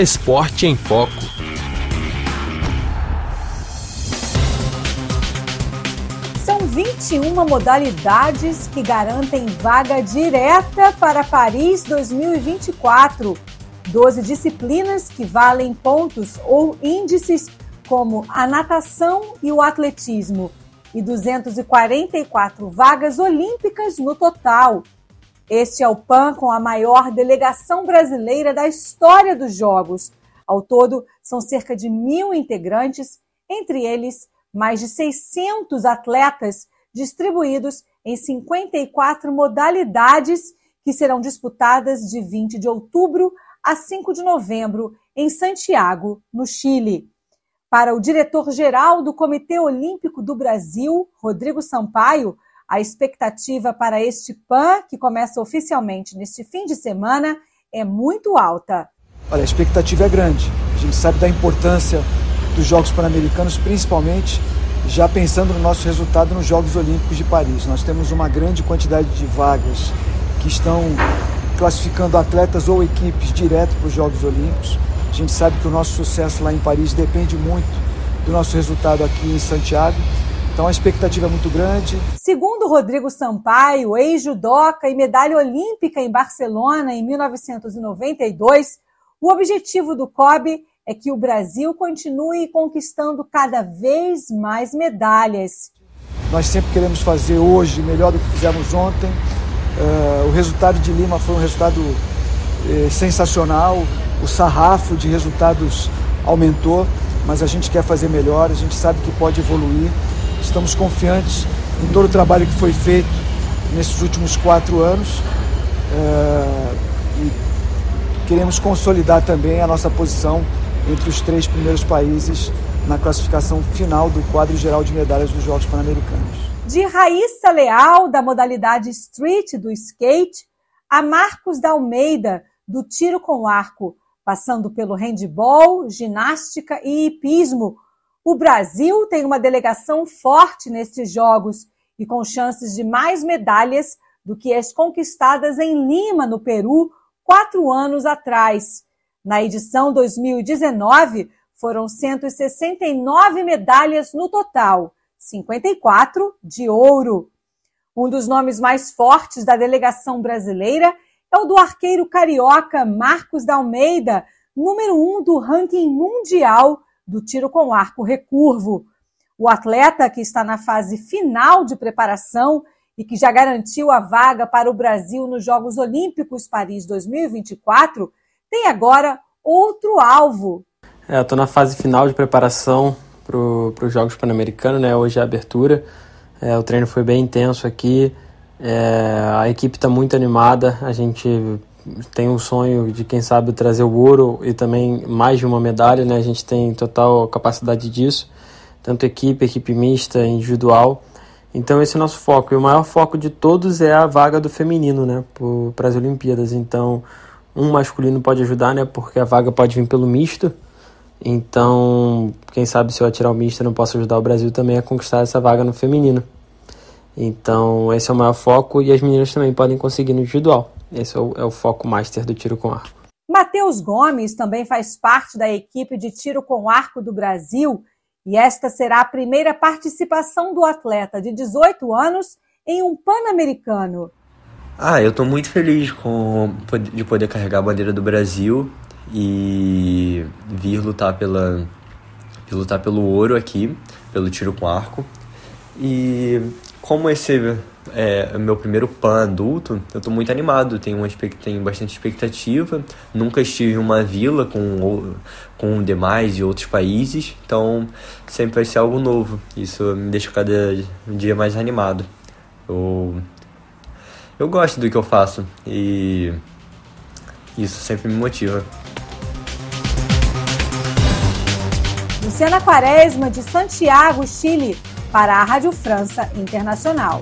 Esporte em Foco. São 21 modalidades que garantem vaga direta para Paris 2024. 12 disciplinas que valem pontos ou índices como a natação e o atletismo, e 244 vagas olímpicas no total. Este é o PAN com a maior delegação brasileira da história dos Jogos. Ao todo, são cerca de mil integrantes, entre eles mais de 600 atletas distribuídos em 54 modalidades que serão disputadas de 20 de outubro a 5 de novembro em Santiago, no Chile. Para o diretor-geral do Comitê Olímpico do Brasil, Rodrigo Sampaio, a expectativa para este PAN, que começa oficialmente neste fim de semana, é muito alta. Olha, a expectativa é grande. A gente sabe da importância dos Jogos Pan-Americanos, principalmente já pensando no nosso resultado nos Jogos Olímpicos de Paris. Nós temos uma grande quantidade de vagas que estão classificando atletas ou equipes direto para os Jogos Olímpicos. A gente sabe que o nosso sucesso lá em Paris depende muito do nosso resultado aqui em Santiago. Então a expectativa é muito grande. Segundo Rodrigo Sampaio, ex-judoca e medalha olímpica em Barcelona em 1992, o objetivo do COB é que o Brasil continue conquistando cada vez mais medalhas. Nós sempre queremos fazer hoje melhor do que fizemos ontem. Uh, o resultado de Lima foi um resultado uh, sensacional o sarrafo de resultados aumentou, mas a gente quer fazer melhor, a gente sabe que pode evoluir. Estamos confiantes em todo o trabalho que foi feito nesses últimos quatro anos é, e queremos consolidar também a nossa posição entre os três primeiros países na classificação final do quadro geral de medalhas dos Jogos Pan-Americanos. De Raíssa Leal, da modalidade street do skate, a Marcos da Almeida, do tiro com arco, passando pelo handball, ginástica e hipismo. O Brasil tem uma delegação forte nestes Jogos e com chances de mais medalhas do que as conquistadas em Lima, no Peru, quatro anos atrás. Na edição 2019, foram 169 medalhas no total, 54 de ouro. Um dos nomes mais fortes da delegação brasileira é o do arqueiro carioca Marcos da Almeida, número um do ranking mundial do tiro com arco recurvo. O atleta que está na fase final de preparação e que já garantiu a vaga para o Brasil nos Jogos Olímpicos Paris 2024, tem agora outro alvo. É, eu estou na fase final de preparação para os Jogos Pan-Americanos, né? Hoje é a abertura. É, o treino foi bem intenso aqui. É, a equipe está muito animada, a gente tem um sonho de, quem sabe, trazer o ouro e também mais de uma medalha, né? A gente tem total capacidade disso, tanto equipe, equipe mista, individual. Então esse é o nosso foco. E o maior foco de todos é a vaga do feminino, né? Para as Olimpíadas. Então, um masculino pode ajudar, né? Porque a vaga pode vir pelo misto. Então, quem sabe se eu atirar o misto, não posso ajudar o Brasil também a conquistar essa vaga no feminino. Então, esse é o maior foco e as meninas também podem conseguir no individual. Esse é o, é o foco master do tiro com arco. Matheus Gomes também faz parte da equipe de tiro com arco do Brasil e esta será a primeira participação do atleta de 18 anos em um Pan-Americano. Ah, eu estou muito feliz com, de poder carregar a bandeira do Brasil e vir lutar pela vir lutar pelo ouro aqui, pelo tiro com arco. E como esse é o meu primeiro pan adulto, eu estou muito animado, tenho, uma, tenho bastante expectativa. Nunca estive em uma vila com, com demais e outros países, então sempre vai ser algo novo. Isso me deixa cada dia mais animado. Eu, eu gosto do que eu faço e isso sempre me motiva. Luciana Quaresma, de Santiago, Chile para a Rádio França Internacional.